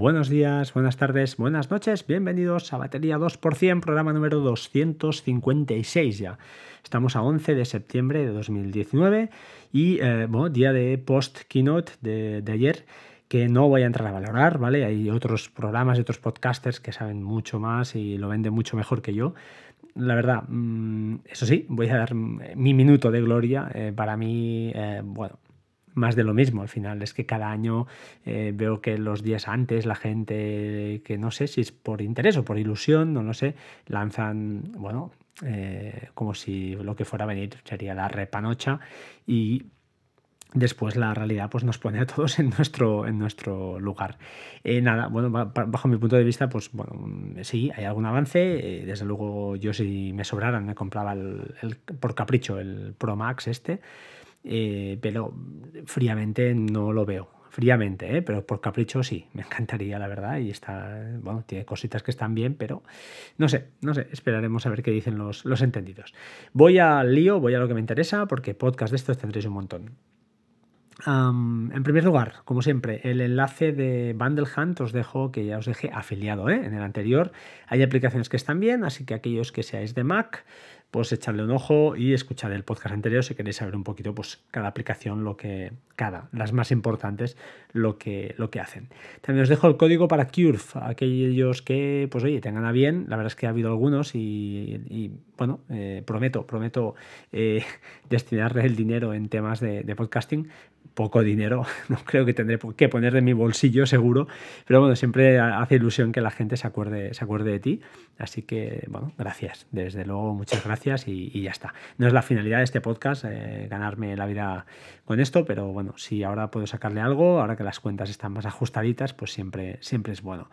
Buenos días, buenas tardes, buenas noches, bienvenidos a Batería 2%, programa número 256 ya. Estamos a 11 de septiembre de 2019 y eh, bueno, día de post-keynote de, de ayer que no voy a entrar a valorar, ¿vale? Hay otros programas y otros podcasters que saben mucho más y lo venden mucho mejor que yo. La verdad, mm, eso sí, voy a dar mi minuto de gloria. Eh, para mí, eh, bueno, más de lo mismo al final. Es que cada año eh, veo que los días antes la gente, que no sé si es por interés o por ilusión, no lo sé, lanzan, bueno, eh, como si lo que fuera a venir sería la repanocha y después la realidad pues nos pone a todos en nuestro, en nuestro lugar. Eh, nada, bueno, bajo mi punto de vista, pues bueno, sí, hay algún avance. desde luego yo si me sobraran me compraba el, por capricho el Pro Max este. Pero fríamente no lo veo. Fríamente, ¿eh? pero por capricho sí, me encantaría, la verdad. Y está, bueno, tiene cositas que están bien, pero no sé, no sé, esperaremos a ver qué dicen los, los entendidos. Voy al lío, voy a lo que me interesa, porque podcast de estos tendréis un montón. en primer lugar, como siempre, el enlace de Bundle Hunt os dejo que ya os dejé afiliado ¿eh? en el anterior. Hay aplicaciones que están bien, así que aquellos que seáis de Mac, pues echarle un ojo y escuchar el podcast anterior si queréis saber un poquito, pues cada aplicación, lo que, cada, las más importantes, lo que, lo que hacen. También os dejo el código para Curve, aquellos que, pues oye, tengan a bien, la verdad es que ha habido algunos y, bueno, eh, prometo, prometo eh, destinarle el dinero en temas de podcasting, poco dinero, no creo que tendré que poner de mi bolsillo seguro, pero bueno, siempre hace ilusión que la gente se acuerde, se acuerde de ti, así que bueno, gracias, desde luego muchas gracias y, ya está. No es la finalidad de este podcast eh, ganarme la vida con esto, pero bueno, si ahora puedo sacarle algo, ahora que las cuentas están más ajustaditas, pues siempre, siempre es bueno.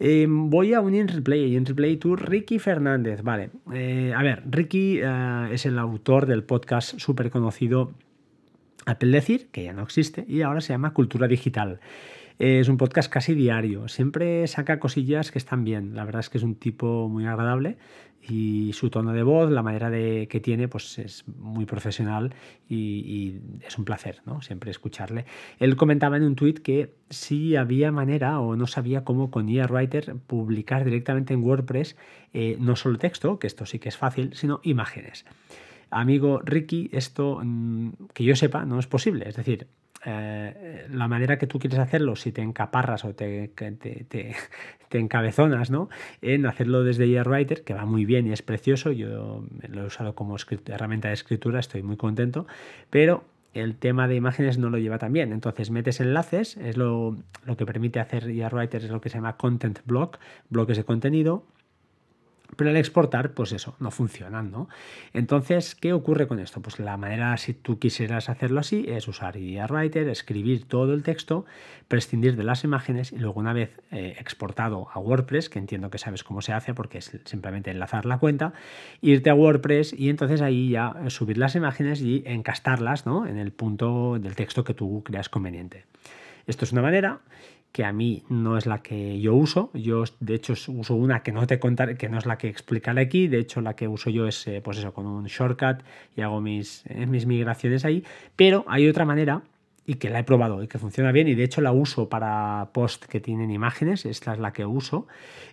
Eh, voy a un InReplay, InReplay Tour, Ricky Fernández, vale. Eh, a ver, Ricky es el autor del podcast súper conocido Apple Decir, que ya no existe, y ahora se llama Cultura Digital. Es un podcast casi diario, siempre saca cosillas que están bien, la verdad es que es un tipo muy agradable y su tono de voz, la manera de, que tiene, pues es muy profesional y, es un placer, ¿no? Siempre escucharle. Él comentaba en un tuit que si había manera o no sabía cómo con IA Writer publicar directamente en WordPress eh, no solo texto, que esto sí que es fácil, sino imágenes amigo Ricky, esto mm, que yo sepa no es posible. Es decir, eh, la manera que tú quieres hacerlo, si te encaparras o te, te, encabezonas ¿no? en hacerlo desde Writer, que va muy bien y es precioso, yo lo he usado como herramienta de escritura, estoy muy contento, pero el tema de imágenes no lo lleva tan bien. Entonces metes enlaces, es lo, que permite hacer Writer, es lo que se llama Content Block, bloques de contenido, pero al exportar, pues eso, no funcionan, ¿no? Entonces, ¿qué ocurre con esto? Pues la manera, si tú quisieras hacerlo así, es usar IA Writer, escribir todo el texto, prescindir de las imágenes y luego una vez eh, exportado a WordPress, que entiendo que sabes cómo se hace porque es simplemente enlazar la cuenta, irte a WordPress y entonces ahí ya subir las imágenes y encastarlas, ¿no? En el punto del texto que tú creas conveniente. Esto es una manera que a mí no es la que yo uso. Yo, de hecho, uso una que no te contaré, que no es la que explicaré aquí. De hecho, la que uso yo es, eh, pues eso, con un shortcut y hago mis, eh, mis migraciones ahí. Pero hay otra manera y que la he probado y que funciona bien y de hecho la uso para post que tienen imágenes, esta es la que uso,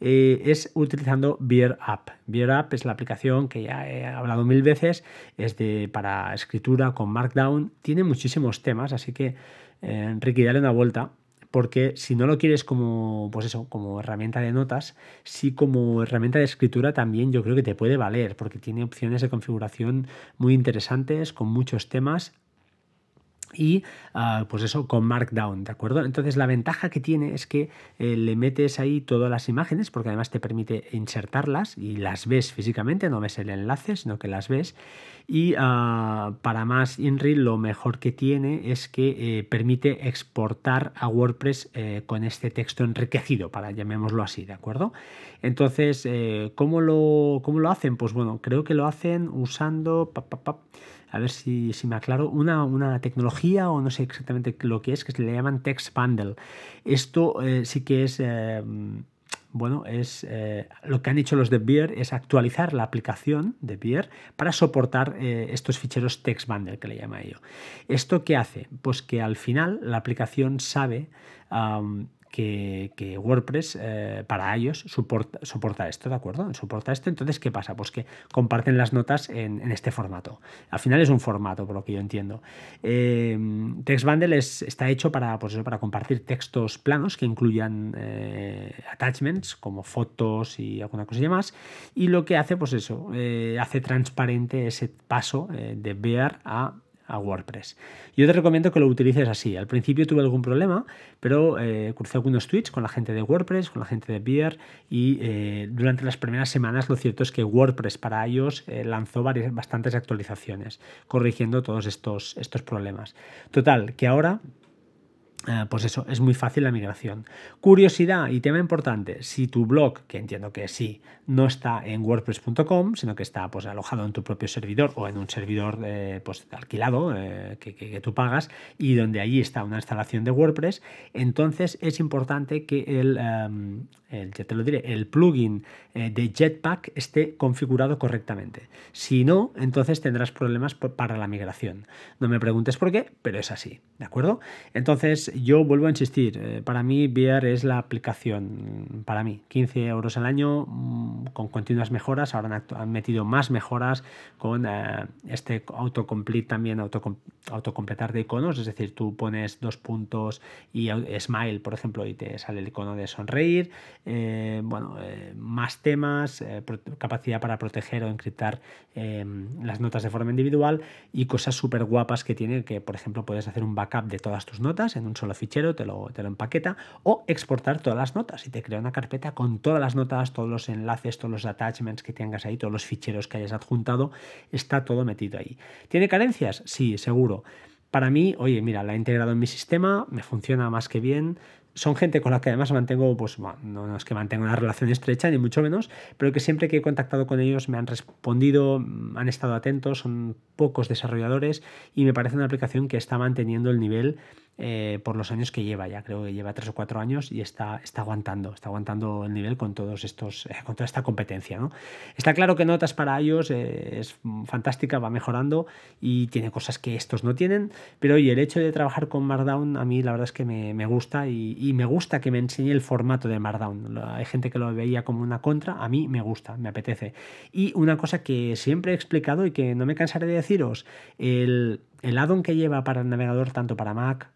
eh, es utilizando Beer App. Beer App es la aplicación que ya he hablado mil veces, es de, para escritura con Markdown, tiene muchísimos temas, así que eh, Ricky, dale una vuelta porque si no lo quieres como, pues eso, como herramienta de notas, sí como herramienta de escritura también yo creo que te puede valer, porque tiene opciones de configuración muy interesantes, con muchos temas y ah, pues eso con Markdown, ¿de acuerdo? Entonces la ventaja que tiene es que eh, le metes ahí todas las imágenes porque además te permite insertarlas y las ves físicamente, no ves el enlace, sino que las ves y ah, para más InReal lo mejor que tiene es que eh, permite exportar a WordPress eh, con este texto enriquecido, para llamémoslo así, ¿de acuerdo? Entonces, ¿cómo, lo, ¿cómo lo hacen? Pues bueno, creo que lo hacen usando a ver si, me aclaro, una, una, tecnología o no sé exactamente lo que es, que se le llaman Text Bundle. Esto eh, sí que es... Eh, bueno, es eh, lo que han hecho los de Beer es actualizar la aplicación de Beer para soportar estos ficheros text bundle que le llama yo. ¿Esto qué hace? Pues que al final la aplicación sabe que, WordPress eh, para ellos soporta, soporta, esto, ¿de acuerdo? Soporta esto. Entonces, ¿qué pasa? Pues que comparten las notas en, este formato. Al final es un formato, por lo que yo entiendo. Eh, TextBundle está hecho para, pues para compartir textos planos que incluyan eh, attachments como fotos y alguna cosilla más. Y lo que hace, pues eso, hace transparente ese paso de Bear a a WordPress. Yo te recomiendo que lo utilices así. Al principio tuve algún problema, pero eh, crucé algunos tweets con la gente de WordPress, con la gente de Beer y eh, durante las primeras semanas lo cierto es que WordPress para ellos eh, lanzó varias, bastantes actualizaciones corrigiendo todos estos, estos problemas. Total, que ahora Ah, pues eso, es muy fácil la migración. Curiosidad y tema importante, si tu blog, que entiendo que sí, no está en wordpress.com, sino que está pues, alojado en tu propio servidor o en un servidor eh, pues, alquilado eh, que, tú pagas y donde allí está una instalación de WordPress, entonces es importante que el, em, ya te lo diré, el plugin eh, de Jetpack esté configurado correctamente. Si no, entonces tendrás problemas para la migración. No me preguntes por qué, pero es así, ¿de acuerdo? Entonces, yo vuelvo a insistir, eh, para mí Bear es la aplicación, para mí, 15 euros al año mm, con continuas mejoras, ahora han, metido más mejoras con eh, este autocomplete también, autocompletar de iconos, es decir, tú pones dos puntos y smile, por ejemplo, y te sale el icono de sonreír, eh, bueno, más temas, capacidad para proteger o encriptar las notas de forma individual y cosas súper guapas que tiene, que por ejemplo puedes hacer un backup de todas tus notas en un solo fichero, te lo, te lo empaqueta, o exportar todas las notas y te crea una carpeta con todas las notas, todos los enlaces, todos los attachments que tengas ahí, todos los ficheros que hayas adjuntado, está todo metido ahí. ¿Tiene carencias? Sí, seguro. Para mí, oye, mira, la he integrado en mi sistema, me funciona más que bien, son gente con la que además mantengo, pues no es que mantenga una relación estrecha, ni mucho menos, pero que siempre que he contactado con ellos me han respondido, han estado atentos, son pocos desarrolladores y me parece una aplicación que está manteniendo el nivel eh, por los años que lleva, ya creo que lleva tres o cuatro años y está, está aguantando, está aguantando el nivel con todos estos, eh, con toda esta competencia. ¿no? Está claro que Notas para ellos eh, es fantástica, va mejorando y tiene cosas que estos no tienen, pero el hecho de trabajar con Markdown a mí la verdad es que me, me gusta y, y, me gusta que me enseñe el formato de Markdown. Hay gente que lo veía como una contra, a mí me gusta, me apetece. Y una cosa que siempre he explicado y que no me cansaré de deciros, el, el add-on que lleva para el navegador tanto para Mac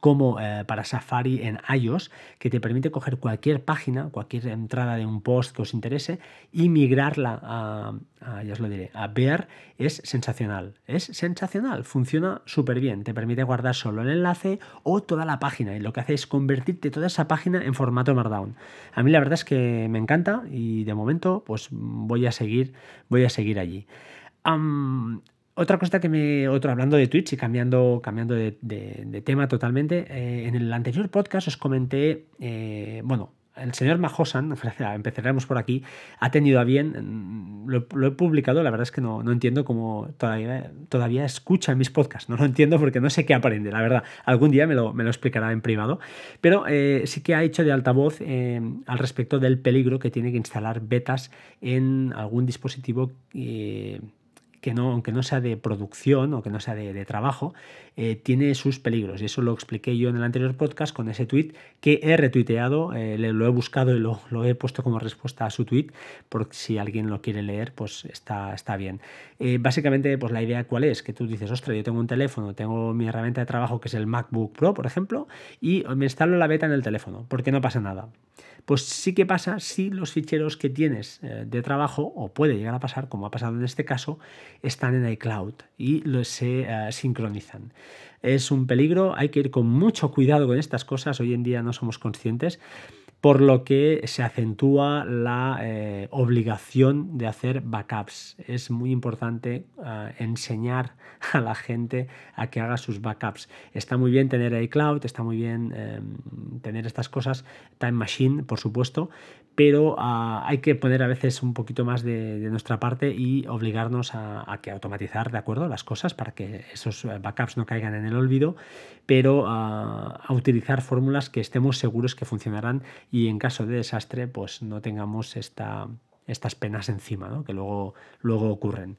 como eh, para Safari en iOS, que te permite coger cualquier página, cualquier entrada de un post que os interese y migrarla a, ya os lo diré, a Bear es sensacional. Es sensacional, funciona súper bien. Te permite guardar solo el enlace o toda la página y lo que hace es convertirte toda esa página en formato Markdown. A mí la verdad es que me encanta y de momento pues voy a seguir, voy a seguir allí. Otra cosa que me. Otro, hablando de Twitch y cambiando, cambiando de, tema totalmente. Eh, en el anterior podcast os comenté. Eh, bueno, el señor Majosan, empezaremos por aquí, ha tenido a bien, mm, lo, he publicado, la verdad es que no, no entiendo cómo todavía, todavía escucha mis podcasts, no lo entiendo porque no sé qué aprende, la verdad, algún día me lo, me lo explicará en privado, pero eh, sí que ha hecho de altavoz al respecto del peligro que tiene que instalar betas en algún dispositivo que no, aunque no sea de producción o que no sea de, trabajo, eh, tiene sus peligros. Y eso lo expliqué yo en el anterior podcast con ese tweet que he retuiteado, eh, lo he buscado y lo, he puesto como respuesta a su tweet, por si alguien lo quiere leer, pues está, está bien. Eh, básicamente, pues la idea cuál es, que tú dices, ostras, yo tengo un teléfono, tengo mi herramienta de trabajo que es el MacBook Pro, por ejemplo, y me instalo la beta en el teléfono, porque no pasa nada. Pues sí que pasa si los ficheros que tienes de trabajo, o puede llegar a pasar, como ha pasado en este caso, están en iCloud y se eh, sincronizan. Es un peligro, hay que ir con mucho cuidado con estas cosas, hoy en día no somos conscientes, por lo que se acentúa la eh, obligación de hacer backups. Es muy importante eh, enseñar a la gente a que haga sus backups. Está muy bien tener iCloud, está muy bien em, tener estas cosas, Time Machine, por supuesto, pero ah, hay que poner a veces un poquito más de, nuestra parte y obligarnos a, que automatizar, ¿de acuerdo? Las cosas para que esos eh, backups no caigan en el olvido, pero ah, a utilizar fórmulas que estemos seguros que funcionarán y en caso de desastre, pues no tengamos esta, estas penas encima, ¿no? Que luego, luego ocurren.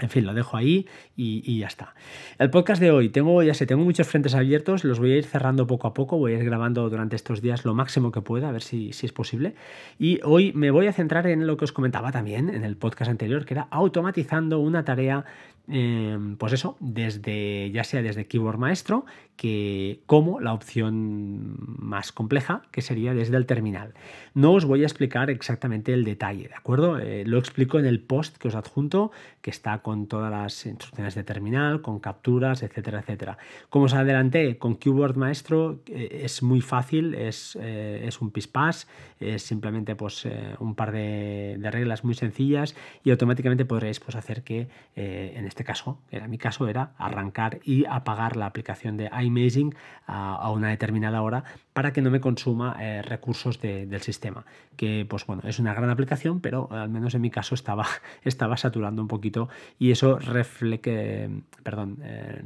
En fin, lo dejo ahí y, ya está. El podcast de hoy, tengo, ya sé, tengo muchos frentes abiertos, los voy a ir cerrando poco a poco, voy a ir grabando durante estos días lo máximo que pueda, a ver si, si es posible. Y hoy me voy a centrar en lo que os comentaba también en el podcast anterior, que era automatizando una tarea Em, pues eso, desde, ya sea desde Keyboard Maestro, que como la opción más compleja, que sería desde el terminal. No os voy a explicar exactamente el detalle, ¿de acuerdo? Eh, lo explico en el post que os adjunto, que está con todas las instrucciones de terminal, con capturas, etcétera, etcétera. Como os adelanté, con Keyboard Maestro eh, es muy fácil, es, eh, es un pispás, es simplemente pues, un par de, reglas muy sencillas y automáticamente podréis pues, hacer que en este caso, era mi caso, era arrancar y apagar la aplicación de iMazing a, una determinada hora para que no me consuma eh, recursos del sistema. Que, pues bueno, es una gran aplicación, pero al menos en mi caso estaba, estaba saturando un poquito y eso refleje, perdón, eh,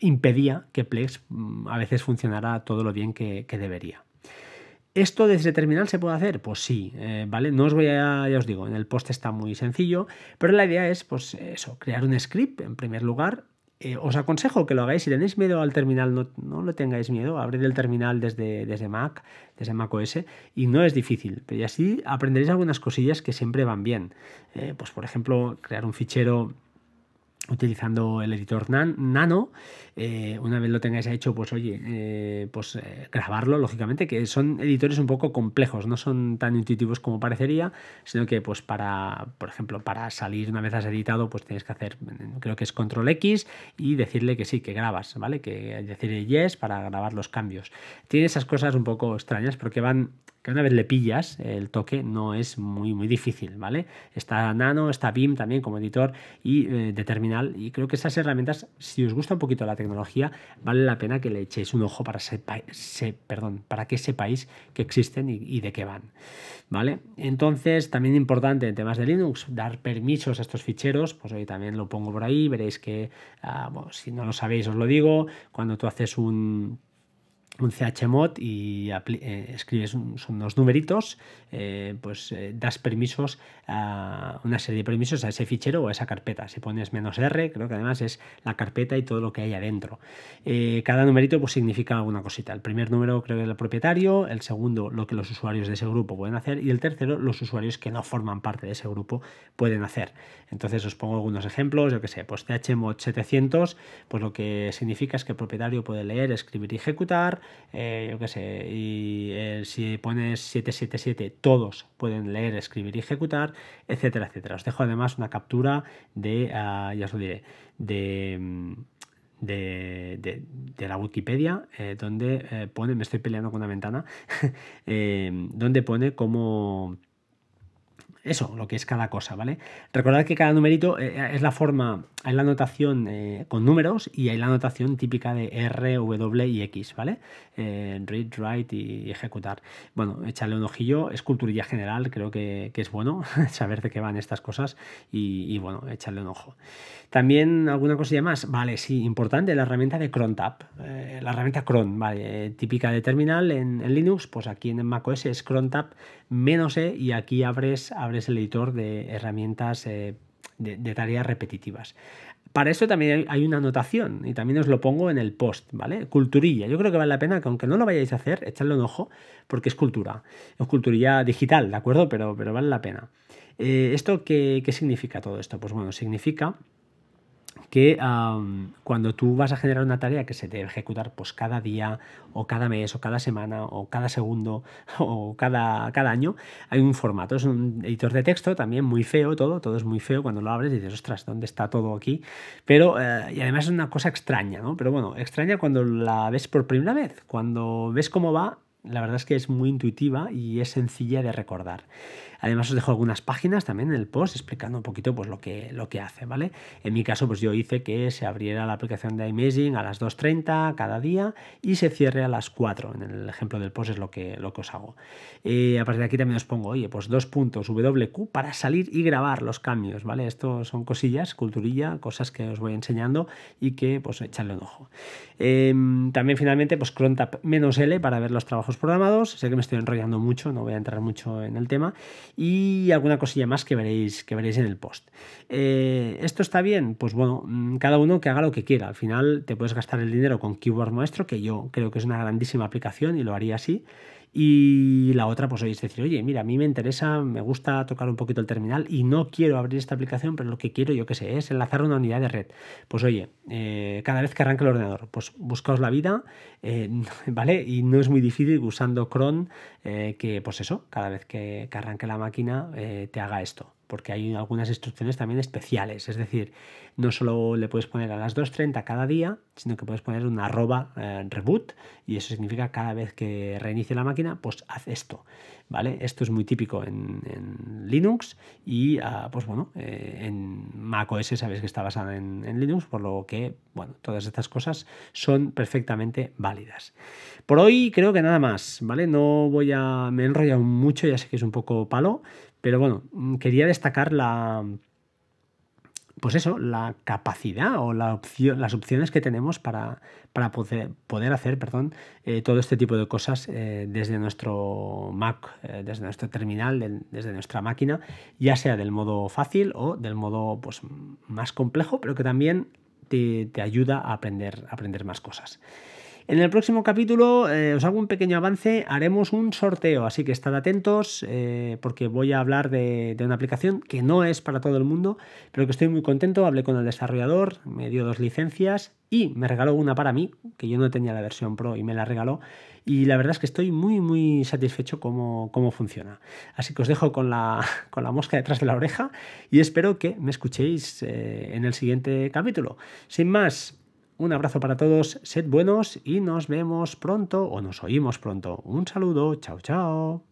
impedía que Plex mm, a veces funcionara todo lo bien que debería. ¿Esto desde terminal se puede hacer? Pues sí, eh, ¿vale? No os voy a, ya os digo, en el post está muy sencillo, pero la idea es, pues eso, crear un script en primer lugar. Eh, os aconsejo que lo hagáis, si tenéis miedo al terminal, no, no lo tengáis miedo, abrid el terminal desde, desde Mac, desde Mac OS, y no es difícil, pero así aprenderéis algunas cosillas que siempre van bien. Eh, pues por ejemplo, crear un fichero utilizando el editor Nano. Eh, una vez lo tengáis hecho, pues oye, eh, pues eh, grabarlo, lógicamente, que son editores un poco complejos, no son tan intuitivos como parecería, sino que pues para, por ejemplo, para salir una vez has editado, pues tienes que hacer, creo que es control X y decirle que sí, que grabas, ¿vale? Que decir yes para grabar los cambios. Tiene esas cosas un poco extrañas porque van que una vez le pillas el toque no es muy muy difícil, ¿vale? Está Nano, está BIM también como editor y de terminal y creo que esas herramientas, si os gusta un poquito la tecnología, vale la pena que le echéis un ojo para, perdón, para que sepáis que existen y, de qué van, ¿vale? Entonces, también importante en temas de Linux, dar permisos a estos ficheros, pues hoy también lo pongo por ahí, veréis que, ah, si no lo sabéis os lo digo, cuando tú haces un un chmod y eh, escribes unos numeritos, eh, pues eh, das permisos a una serie de permisos a ese fichero o a esa carpeta. Si pones menos R, creo que además es la carpeta y todo lo que hay adentro. cada numerito pues significa alguna cosita. El primer número creo que es el propietario, el segundo lo que los usuarios de ese grupo pueden hacer y el tercero los usuarios que no forman parte de ese grupo pueden hacer. Entonces os pongo algunos ejemplos, yo que sé, pues chmod 700, pues lo que significa es que el propietario puede leer, escribir y ejecutar eh, yo qué sé, y eh, si pones 777 todos pueden leer, escribir y ejecutar, etcétera, etcétera. Os dejo además una captura de, ah, ya os lo diré, de... Mm, de, la Wikipedia, eh, donde pone, me estoy peleando con una ventana, donde pone cómo, eso, lo que es cada cosa, ¿vale? Recordad que cada numerito es la forma, hay la anotación eh, con números y hay la anotación típica de R, W y X, ¿vale? Eh, read, write y ejecutar. Bueno, echarle un ojillo, es culturilla general, creo que, es bueno saber de qué van estas cosas y, bueno, echarle un ojo. También alguna cosilla más, vale, sí, importante, la herramienta de CronTap, la herramienta Cron, vale, típica de terminal en, Linux, pues aquí en macOS es CronTap menos E y aquí abres es el editor de herramientas de, tareas repetitivas. Para eso también hay una anotación y también os lo pongo en el post, ¿vale? Culturilla. Yo creo que vale la pena que aunque no lo vayáis a hacer, echadle un ojo porque es cultura. Es culturilla digital, ¿de acuerdo? Pero, pero vale la pena. Eh, ¿Esto qué, qué significa todo esto? Pues bueno, significa que cuando tú vas a generar una tarea que se debe ejecutar pues cada día o cada mes o cada semana o cada segundo o cada, cada año, hay un formato. Es un editor de texto también muy feo todo, todo es muy feo cuando lo abres y dices, ostras, ¿dónde está todo aquí? Pero, eh, y además es una cosa extraña, ¿no? Pero bueno, extraña cuando la ves por primera vez, cuando ves cómo va, la verdad es que es muy intuitiva y es sencilla de recordar. Además os dejo algunas páginas también en el post explicando un poquito pues, lo, que, lo que hace, ¿vale? En mi caso pues yo hice que se abriera la aplicación de iMaging a las 2.30 cada día y se cierre a las 4. En el ejemplo del post es lo que, lo que os hago. Eh, a partir de aquí también os pongo, oye, pues dos puntos WQ para salir y grabar los cambios, ¿vale? Esto son cosillas, culturilla, cosas que os voy enseñando y que pues echarle un ojo. Em, también finalmente pues cron-tap-L para ver los trabajos programados. Sé que me estoy enrollando mucho, no voy a entrar mucho en el tema. Y alguna cosilla más que veréis, que veréis en el post. Eh, ¿Esto está bien? Pues bueno, mm, cada uno que haga lo que quiera. Al final te puedes gastar el dinero con Keyboard Maestro, que yo creo que es una grandísima aplicación y lo haría así. Y la otra, pues es decir, oye, mira, a mí me interesa, me gusta tocar un poquito el terminal y no quiero abrir esta aplicación, pero lo que quiero, yo qué sé, es enlazar una unidad de red. Pues oye, eh, cada vez que arranque el ordenador, pues buscaos la vida, eh, ¿vale? Y no es muy difícil usando cron eh, que, pues eso, cada vez que, que arranque la máquina te haga esto porque hay algunas instrucciones también especiales. Es decir, no solo le puedes poner a las 2.30 cada día, sino que puedes poner una arroba eh, reboot y eso significa cada vez que reinicie la máquina, pues haz esto. ¿Vale? Esto es muy típico en, Linux y ah, pues bueno, eh, en macOS sabes que está basada en, en, Linux, por lo que bueno, todas estas cosas son perfectamente válidas. Por hoy creo que nada más, ¿vale? No voy a. me he enrollado mucho, ya sé que es un poco palo, pero bueno, mm, quería destacar la. Pues eso, la capacidad o las opciones que tenemos para, para poder, poder, hacer perdón, eh, todo este tipo de cosas eh, desde nuestro Mac, eh, desde nuestro terminal, desde nuestra máquina, ya sea del modo fácil o del modo pues, más complejo, pero que también te, te ayuda a aprender, a aprender más cosas. En el próximo capítulo eh, os hago un pequeño avance, haremos un sorteo, así que estad atentos eh, porque voy a hablar de, una aplicación que no es para todo el mundo, pero que estoy muy contento. Hablé con el desarrollador, me dio dos licencias y me regaló una para mí, que yo no tenía la versión Pro y me la regaló. Y la verdad es que estoy muy, muy satisfecho cómo, cómo funciona. Así que os dejo con la, con la mosca detrás de la oreja y espero que me escuchéis eh, en el siguiente capítulo. Sin más, un abrazo para todos, sed buenos y nos vemos pronto o nos oímos pronto. Un saludo, chao chao.